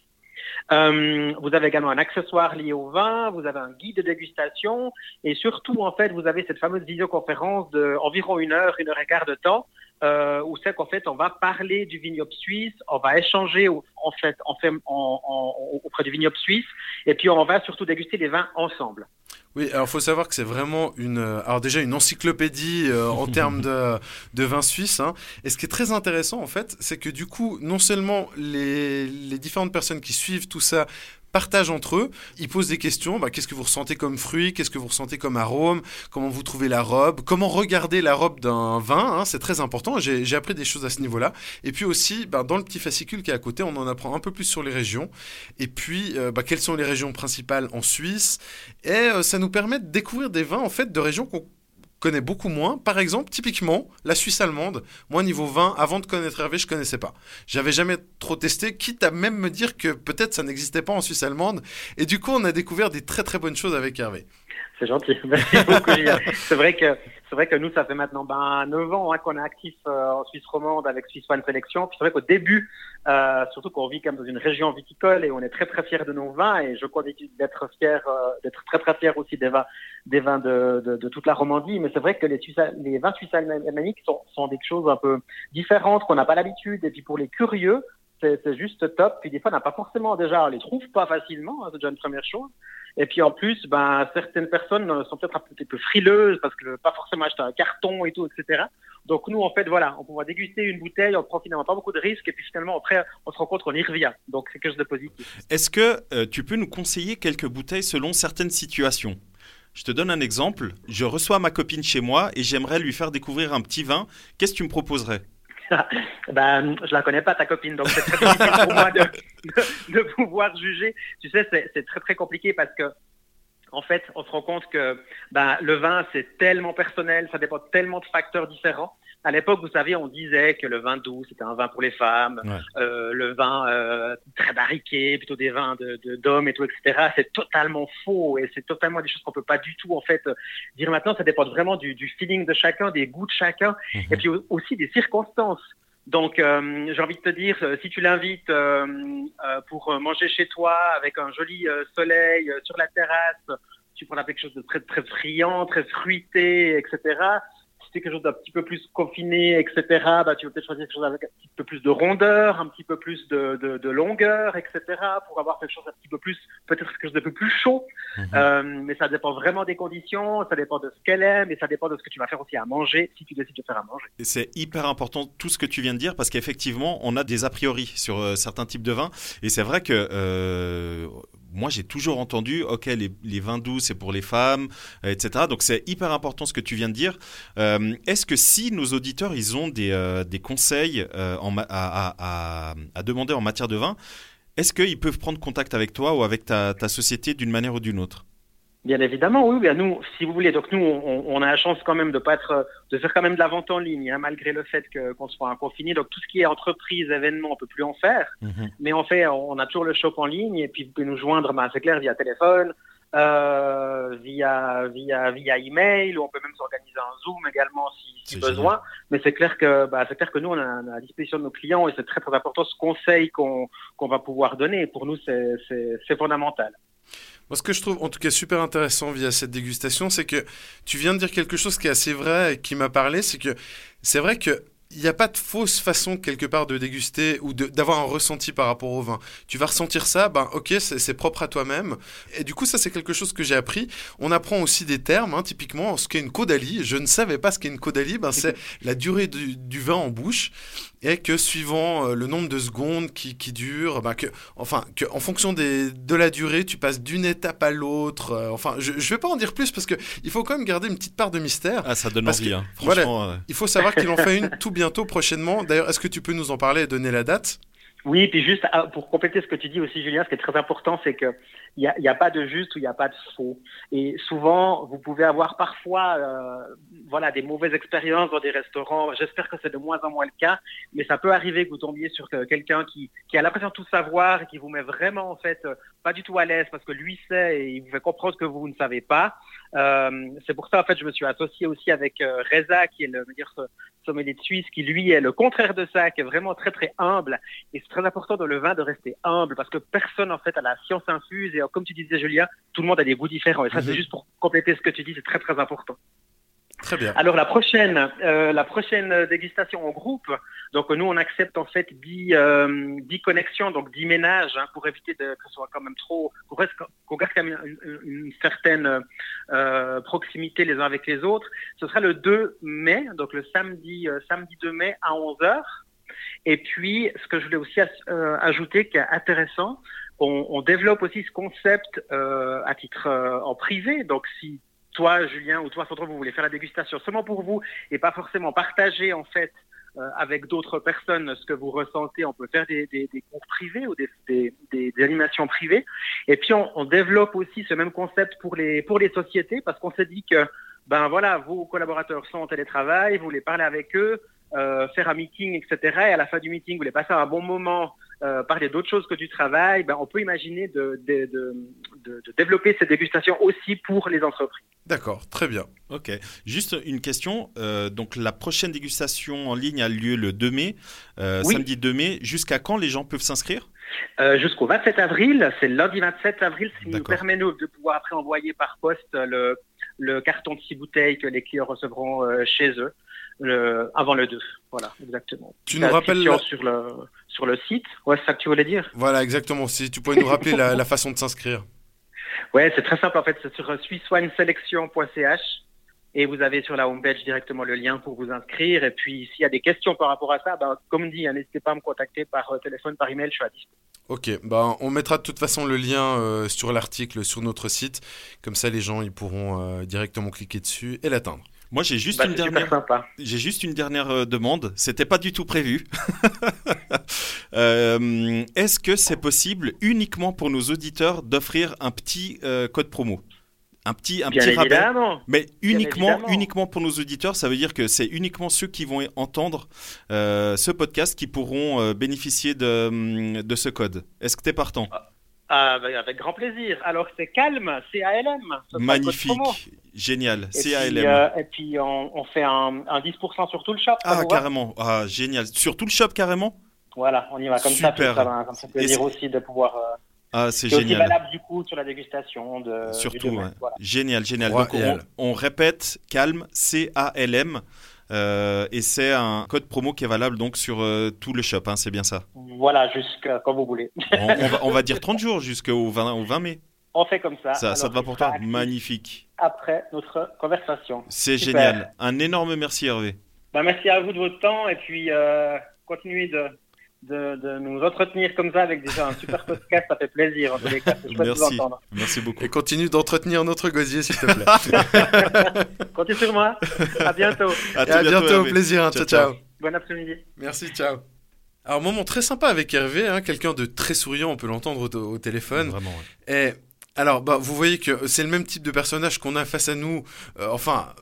Euh, vous avez également un accessoire lié au vin, vous avez un guide de dégustation et surtout en fait vous avez cette fameuse visioconférence de environ une heure, une heure et quart de temps euh, où c'est qu'en fait on va parler du vignoble suisse, on va échanger en fait, auprès du vignoble suisse et puis on va surtout déguster les vins ensemble. Oui, alors faut savoir que c'est vraiment une, alors déjà une encyclopédie euh, en termes de, de vin suisse. Hein. Et ce qui est très intéressant en fait, c'est que du coup, non seulement les différentes personnes qui suivent tout ça partagent entre eux. Ils posent des questions. Bah, qu'est-ce que vous ressentez comme fruit Qu'est-ce que vous ressentez comme arôme Comment vous trouvez la robe Comment regarder la robe d'un vin hein, C'est très important. J'ai appris des choses à ce niveau-là. Et puis aussi, bah, dans le petit fascicule qui est à côté, on en apprend un peu plus sur les régions. Et puis, euh, bah, quelles sont les régions principales en Suisse Et euh, ça nous permet de découvrir des vins en fait de régions qu'on connais beaucoup moins. Par exemple, typiquement, la Suisse allemande. Moi, niveau vin, avant de connaître Hervé, je connaissais pas. J'avais jamais trop testé, quitte à même me dire que peut-être ça n'existait pas en Suisse allemande. Et du coup, on a découvert des très très bonnes choses avec Hervé. C'est gentil. C'est vrai que c'est vrai que nous, ça fait maintenant ben, 9 ans hein, qu'on est actif euh, en Suisse romande avec Suisse Wine Selection. Puis c'est vrai qu'au début, euh, surtout qu'on vit même dans une région viticole et on est très très fiers de nos vins et je crois d'être fier, euh, d'être très très fier aussi des vins, des vins de, de, toute la Romandie. Mais c'est vrai que les vins suisses alémaniques sont, sont des choses un peu différentes qu'on n'a pas l'habitude. Et puis pour les curieux, c'est juste top. Puis des fois, on n'a pas forcément déjà, on les trouve pas facilement, hein, c'est déjà une première chose. Et puis en plus, ben, certaines personnes sont peut-être un petit peu frileuses parce que pas forcément acheter un carton et tout, etc. Donc nous, en fait, voilà, on peut déguster une bouteille, on prend finalement pas beaucoup de risques et puis finalement après, on se rend compte qu'on y revient. Donc c'est quelque chose de positif. Est-ce que euh, tu peux nous conseiller quelques bouteilles selon certaines situations? Je te donne un exemple. Je reçois ma copine chez moi et j'aimerais lui faire découvrir un petit vin. Qu'est-ce que tu me proposerais? ben, je la connais pas, ta copine, donc c'est très difficile pour moi de, de, pouvoir juger. Tu sais, c'est très très compliqué parce que en fait, on se rend compte que ben, le vin, c'est tellement personnel, ça dépend tellement de facteurs différents. À l'époque, vous savez, on disait que le vin doux, c'était un vin pour les femmes, euh, le vin euh, très barriqué, plutôt des vins de, d'hommes et tout, etc. C'est totalement faux et c'est totalement des choses qu'on peut pas du tout, en fait, dire maintenant. Ça dépend vraiment du, du feeling de chacun, des goûts de chacun, mhm. et puis aussi des circonstances. Donc, euh, j'ai envie de te dire, euh, si tu l'invites euh, pour manger chez toi avec un joli soleil sur la terrasse, tu prends quelque chose de très très friand, très fruité, etc quelque chose d'un petit peu plus confiné, etc., bah, tu veux peut-être choisir quelque chose avec un petit peu plus de rondeur, un petit peu plus de, de, de longueur, etc., pour avoir quelque chose un petit peu plus, peut-être quelque chose de plus chaud. Mhm. Euh, mais ça dépend vraiment des conditions, ça dépend de ce qu'elle aime, et ça dépend de ce que tu vas faire aussi à manger, si tu décides de faire à manger. C'est hyper important tout ce que tu viens de dire, parce qu'effectivement, on a des a priori sur euh, certains types de vins, et c'est vrai que euh, moi j'ai toujours entendu, ok, les, vins doux c'est pour les femmes, euh, etc. Donc c'est hyper important ce que tu viens de dire. Euh, est-ce que si nos auditeurs ils ont des, euh, conseils à, demander en matière de vin, est-ce qu'ils peuvent prendre contact avec toi ou avec ta société d'une manière ou d'une autre? Bien évidemment, oui. Bien nous, si vous voulez, donc nous, on, on, a la chance quand même de pas être, de faire quand même de la vente en ligne, hein, malgré le fait qu'on soit confiné. Donc tout ce qui est entreprise, événement, on peut plus en faire. Mhm. Mais en fait, on a toujours le shop en ligne et puis vous pouvez nous joindre, ben, c'est clair, via téléphone, euh, via via via email, ou on peut même s'organiser un zoom également si, si besoin. Mais c'est clair que bah, c'est clair que nous on a, à disposition de nos clients et c'est très très important ce conseil qu'on qu'on va pouvoir donner. pour nous, c'est c'est fondamental. Moi, ce que je trouve en tout cas super intéressant via cette dégustation, c'est que tu viens de dire quelque chose qui est assez vrai et qui m'a parlé, c'est que c'est vrai que il n'y a pas de fausse façon quelque part de déguster ou d'avoir un ressenti par rapport au vin. Tu vas ressentir ça, ben ok, c'est propre à toi-même. Et du coup, ça c'est quelque chose que j'ai appris. On apprend aussi des termes, hein, typiquement ce qu'est une caudalie. Je ne savais pas ce qu'est une caudalie, ben, c'est la durée du, du, vin en bouche. Et que suivant euh, le nombre de secondes qui, qui dure, ben que, enfin, que en fonction des, de la durée, tu passes d'une étape à l'autre. Euh, enfin, je ne vais pas en dire plus parce que il faut quand même garder une petite part de mystère. Ah, ça donne envie, hein. franchement. Voilà, Il faut savoir qu'il en fait une tout bien bientôt, prochainement. D'ailleurs, est-ce que tu peux nous en parler et donner la date? Oui, puis juste ah, pour compléter ce que tu dis aussi, Julien, ce qui est très important, c'est que il n'y a, a, pas de juste ou il n'y a pas de faux. Et souvent, vous pouvez avoir parfois, euh, voilà, des mauvaises expériences dans des restaurants. J'espère que c'est de moins en moins le cas, mais ça peut arriver que vous tombiez sur quelqu'un qui, qui a l'impression de tout savoir et qui vous met vraiment en fait pas du tout à l'aise parce que lui sait et il vous fait comprendre que vous ne savez pas. Euh, c'est pour ça en fait je me suis associé aussi avec euh, Reza qui est le dire sommelier de Suisse qui lui est le contraire de ça qui est vraiment très très humble et c'est très important dans le vin de rester humble parce que personne en fait a la science infuse et comme tu disais Julien tout le monde a des goûts différents et ça c'est mhm. juste pour compléter ce que tu dis c'est très très important. Très bien. Alors la prochaine, euh, la prochaine dégustation en groupe. Donc nous on accepte en fait 10, euh, connexions, donc 10 ménages hein, pour éviter que ce soit quand même trop, qu'on garde quand même une, certaine euh, proximité les uns avec les autres. Ce sera le 2 mai, donc le samedi, euh, samedi 2 mai à 11 h Et puis ce que je voulais aussi ajouter qui est intéressant, on, on développe aussi ce concept à titre en privé. Donc si toi, Julien, ou toi, Sandro, vous voulez faire la dégustation seulement pour vous et pas forcément partager en fait euh, avec d'autres personnes ce que vous ressentez. On peut faire des, des, des cours privés ou des, des, animations privées. Et puis on, on, développe aussi ce même concept pour les pour les sociétés parce qu'on s'est dit que ben voilà, vos collaborateurs sont en télétravail, vous voulez parler avec eux, euh, faire un meeting, etc. Et à la fin du meeting, vous voulez passer un bon moment, euh, parler d'autres choses que du travail. Ben, on peut imaginer de, de, de, de, développer cette dégustation aussi pour les entreprises. D'accord, très bien. Ok. Juste une question. Euh, donc la prochaine dégustation en ligne a lieu le 2 mai, euh, samedi 2 mai. Jusqu'à quand les gens peuvent s'inscrire? Jusqu'au 27 avril. C'est lundi 27 avril, ce qui nous permet nous, de pouvoir après envoyer par poste le, le carton de six bouteilles que les clients recevront chez eux le, avant le 2. Voilà, exactement. Tu nous rappelles sur le sur le site. Ouais, c'est ça que tu voulais dire? Voilà, exactement. Si tu pouvais nous rappeler la, la, façon de s'inscrire. Ouais, c'est très simple en fait. C'est sur swisswineselection.ch et vous avez sur la homepage directement le lien pour vous inscrire. Et puis, s'il y a des questions par rapport à ça, ben, comme dit, hein, n'hésitez pas à me contacter par euh, téléphone, par email, je suis à dispo. Ok, ben, on mettra de toute façon le lien euh, sur l'article sur notre site. Comme ça, les gens ils pourront euh, directement cliquer dessus et l'atteindre. Moi, j'ai juste, bah, une dernière... j'ai juste une dernière demande. C'était pas du tout prévu. Est-ce que c'est possible uniquement pour nos auditeurs d'offrir un petit code promo? Un petit, un petit rappel. Mais uniquement, uniquement pour nos auditeurs, ça veut dire que c'est uniquement ceux qui vont entendre euh, ce podcast qui pourront euh, bénéficier de, hum, de ce code. Est-ce que tu es partant? Ah, ah bah, Avec grand plaisir. Alors c'est calme, C-A-L-M. Magnifique, génial, C-A-L-M. Euh, et puis on, on fait un, un, 10% sur tout le shop. Ah carrément, ah, génial. Sur tout le shop carrément? Voilà, on y va comme ça. Ça, ça, ça peut dire aussi de pouvoir Ah, c'est C'est génial. valable du coup sur la dégustation de. du Surtout, domaine, ouais. voilà. génial, génial. Donc, et on, répète, calme, C-A-L-M. euh, et c'est un code promo qui est valable donc sur euh, tout le shop, hein, c'est bien ça. Voilà, jusqu'à quand vous voulez. On, on va, on va dire 30 jours jusqu'au 20, au 20 mai. On fait comme ça. Ça, ça te va pour toi? actif Magnifique. Après notre conversation. C'est génial. Un énorme merci Hervé. Bah, merci à vous de votre temps et puis euh, continuez de, de, de nous entretenir comme ça avec déjà un super podcast. Ça fait plaisir en tous les cas. C'est chouette de vous Merci. entendre. Merci beaucoup. Et continue d'entretenir notre gosier, s'il te plaît. Comptez sur moi. À bientôt. Et à bientôt, au plaisir. hein. Ciao, ciao. Bon après-midi. Merci, ciao. Alors, moment très sympa avec Hervé, hein, quelqu'un de très souriant, on peut l'entendre au, au téléphone. Vraiment. ouais. Et alors, bah, vous voyez que c'est le même type de personnage qu'on a face à nous, euh, enfin,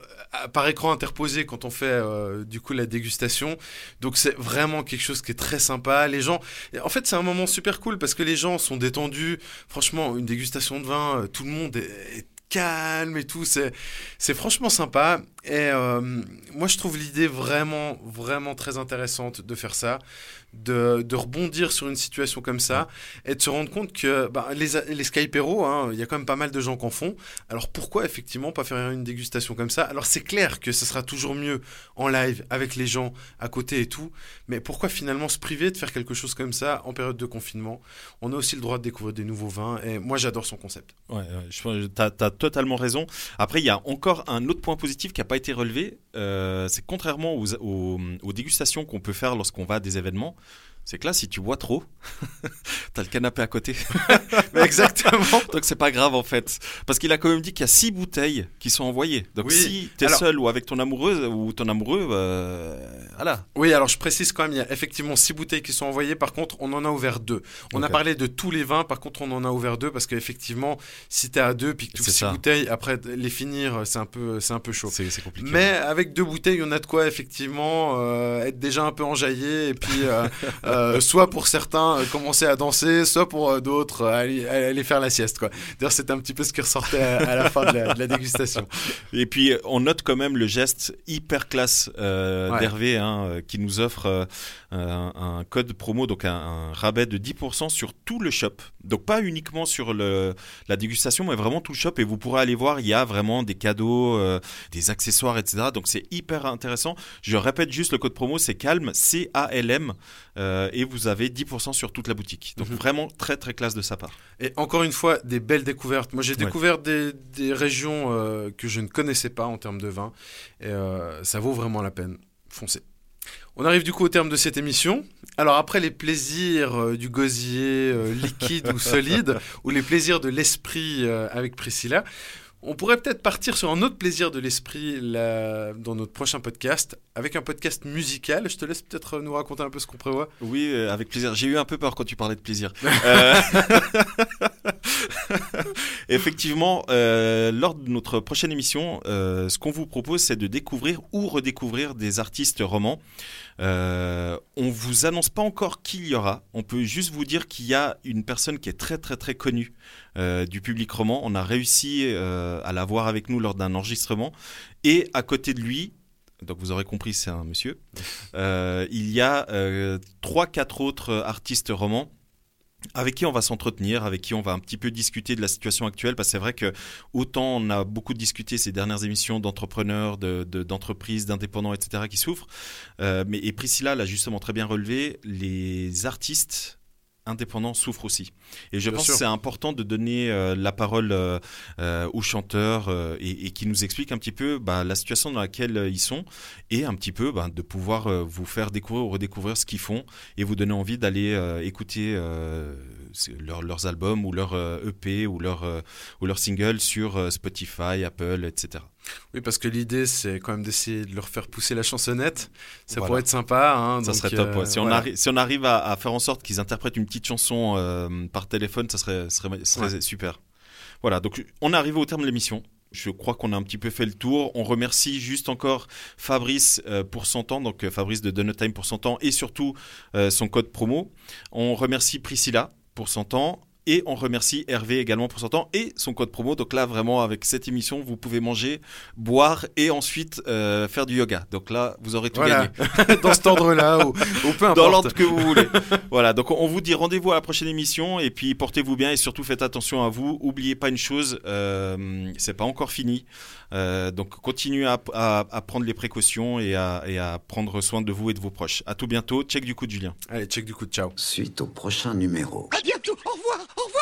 par écran interposé quand on fait euh, du coup la dégustation. Donc c'est vraiment quelque chose qui est très sympa. Les gens, en fait, c'est un moment super cool parce que les gens sont détendus. Franchement, une dégustation de vin, euh, tout le monde est, est calme et tout. C'est, franchement sympa. Et euh, moi, je trouve l'idée vraiment, vraiment très intéressante de faire ça, de, de rebondir sur une situation comme ça et de se rendre compte que bah, les, les Skypero, hein, il y a quand même pas mal de gens qui en font. Alors pourquoi effectivement pas faire une dégustation comme ça? Alors c'est clair que ce sera toujours mieux en live avec les gens à côté et tout, mais pourquoi finalement se priver de faire quelque chose comme ça en période de confinement? On a aussi le droit de découvrir des nouveaux vins et moi j'adore son concept. Ouais, ouais, je t'as as totalement raison. Après, il y a encore un autre point positif qui n'a pas été relevé. euh, c'est contrairement aux, dégustations qu'on peut faire lorsqu'on va à des événements. C'est que là, si tu bois trop, t'as le canapé à côté. Mais exactement. Donc c'est pas grave en fait. Parce qu'il a quand même dit qu'il y a six bouteilles qui sont envoyées. Donc Oui. si t'es Alors- seul ou avec ton amoureuse ou ton amoureux, euh, voilà. Oui, alors je précise quand même, il y a effectivement six bouteilles qui sont envoyées. Par contre, on en a ouvert deux. On a parlé de tous les vins. Par contre, on en a ouvert deux parce qu'effectivement, si t'es à deux puis que tu six ça. bouteilles, après les finir, c'est un peu, c'est un peu chaud. C'est c'est compliqué. Mais avec deux bouteilles, on a de quoi effectivement euh, être déjà un peu enjaillé et puis euh, euh, soit pour certains euh, commencer à danser, soit pour euh, d'autres aller, aller faire la sieste. D'ailleurs, c'était un petit peu ce qui ressortait à, à la fin de la, de la dégustation. Et puis on note quand même le geste hyper classe Ouais. d'Hervé hein, qui nous offre un, un code promo, donc un, un rabais de 10% sur tout le shop. Donc pas uniquement sur le, la dégustation, mais vraiment tout le shop. Et vous pourrez aller voir, il y a vraiment des cadeaux, euh, des accessoires, etc. Donc c'est hyper intéressant. Je répète juste le code promo, c'est calme, C-A-L-M, euh, et vous avez 10% sur toute la boutique. Donc Mhm. vraiment très très classe de sa part. Et encore une fois, des belles découvertes. Moi, j'ai Ouais. découvert des, des régions euh, que je ne connaissais pas en termes de vin. Et euh, ça vaut vraiment la peine. Foncez. On arrive du coup au terme de cette émission. Alors après les plaisirs euh, du gosier euh, liquide ou solide, ou les plaisirs de l'esprit euh, avec Priscilla, on pourrait peut-être partir sur un autre plaisir de l'esprit là, dans notre prochain podcast, avec un podcast musical. Je te laisse peut-être nous raconter un peu ce qu'on prévoit. Oui, avec plaisir. J'ai eu un peu peur quand tu parlais de plaisir. Effectivement, euh, lors de notre prochaine émission, euh, ce qu'on vous propose, c'est de découvrir ou redécouvrir des artistes romans. Euh, on vous annonce pas encore qui il y aura. On peut juste vous dire qu'il y a une personne qui est très très très connue euh, du public roman. On a réussi euh, à la voir avec nous lors d'un enregistrement. Et à côté de lui, donc vous aurez compris, c'est un monsieur. Euh, il y a trois, quatre autres artistes romans avec qui on va s'entretenir, avec qui on va un petit peu discuter de la situation actuelle, parce que c'est vrai que autant on a beaucoup discuté ces dernières émissions d'entrepreneurs, de- de- d'entreprises, d'indépendants, etc., qui souffrent, euh, mais et Priscilla l'a justement très bien relevé, les artistes indépendants souffrent aussi. Et je Bien pense sûr. que c'est important de donner euh, la parole euh, euh, aux chanteurs et, et qui nous expliquent un petit peu bah, la situation dans laquelle ils sont et un petit peu bah, de pouvoir vous faire découvrir ou redécouvrir ce qu'ils font et vous donner envie d'aller écouter leur- leurs albums ou leur EP ou leur ou leurs singles sur Spotify, Apple, etc. Oui, parce que l'idée, c'est quand même d'essayer de leur faire pousser la chansonnette. Ça Voilà. pourrait être sympa. Hein, Ça donc, serait top. euh, ouais. Si, on voilà. si on arrive à, à faire en sorte qu'ils interprètent une petite chanson euh, par téléphone, ça serait, serait, serait super. Voilà, donc on est arrivé au terme de l'émission. Je crois qu'on a un petit peu fait le tour. On remercie juste encore Fabrice euh, pour son temps, donc Fabrice de Donut Time pour son temps et surtout son code promo. On remercie Priscilla pour son temps. Et on remercie Hervé également pour son temps et son code promo. Donc là, vraiment, avec cette émission, vous pouvez manger, boire et ensuite euh, faire du yoga. Donc là, vous aurez tout gagné. Dans cet ordre-là, ou, peu importe. Dans l'ordre que vous voulez. voilà, donc on vous dit rendez-vous à la prochaine émission et puis portez-vous bien et surtout faites attention à vous. Oubliez pas une chose, euh, c'est pas encore fini. Euh, donc continuez à, prendre les précautions et à, prendre soin de vous et de vos proches. À tout bientôt. Check du coup, Julien. Allez, check du coup. Ciao. Suite au prochain numéro. À bientôt. Au revoir. Au revoir.